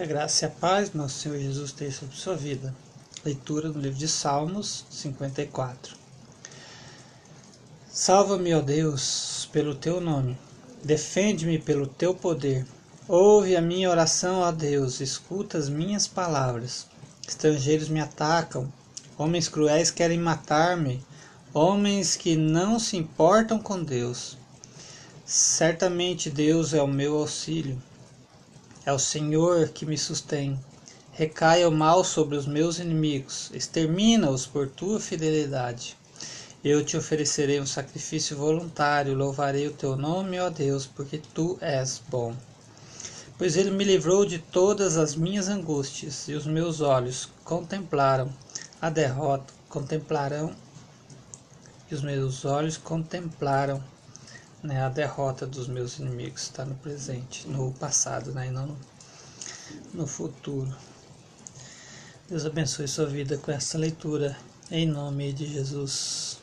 A graça e a paz, nosso Senhor Jesus, tenha sobre sua vida. Leitura no livro de Salmos 54. Salva-me, ó Deus, pelo teu nome. Defende-me pelo teu poder. Ouve a minha oração, ó Deus, escuta as minhas palavras. Estrangeiros me atacam, homens cruéis querem matar-me, homens que não se importam com Deus. Certamente Deus é o meu auxílio. É o Senhor que me sustém. Recaia o mal sobre os meus inimigos, extermina-os por tua fidelidade. Eu te oferecerei um sacrifício voluntário, louvarei o teu nome, ó Deus, porque tu és bom. Pois ele me livrou de todas as minhas angústias, e os meus olhos contemplaram a derrota, contemplarão, e os meus olhos contemplaram né, a derrota dos meus inimigos está no presente, no passado, né, e não no, futuro. Deus abençoe sua vida com essa leitura, em nome de Jesus.